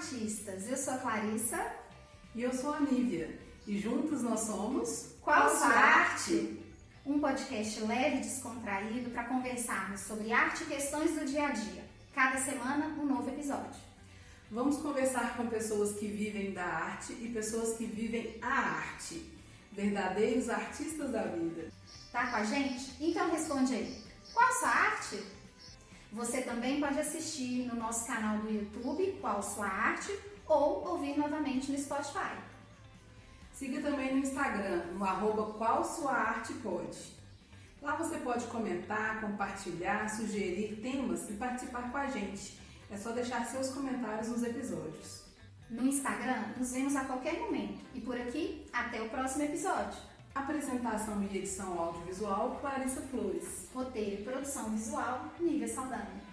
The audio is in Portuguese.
artistas. Eu sou a Clarissa. E eu sou a Nívia. E juntos nós somos Qual Sua Arte? Um podcast leve e descontraído para conversarmos sobre arte e questões do dia a dia. Cada semana, um novo episódio. Vamos conversar com pessoas que vivem da arte e pessoas que vivem a arte. Verdadeiros artistas da vida. Tá com a gente? Então responde aí. Qual sua arte? Você também pode assistir no nosso canal do YouTube, Qual Sua Arte, ou ouvir novamente no Spotify. Siga também no Instagram, no arroba Qual Sua Arte Pode. Lá você pode comentar, compartilhar, sugerir temas e participar com a gente. É só deixar seus comentários nos episódios. No Instagram, nos vemos a qualquer momento. E por aqui, até o próximo episódio. Apresentação e edição audiovisual, Clarissa Flores. Roteiro e produção visual, Nívia Saldanha.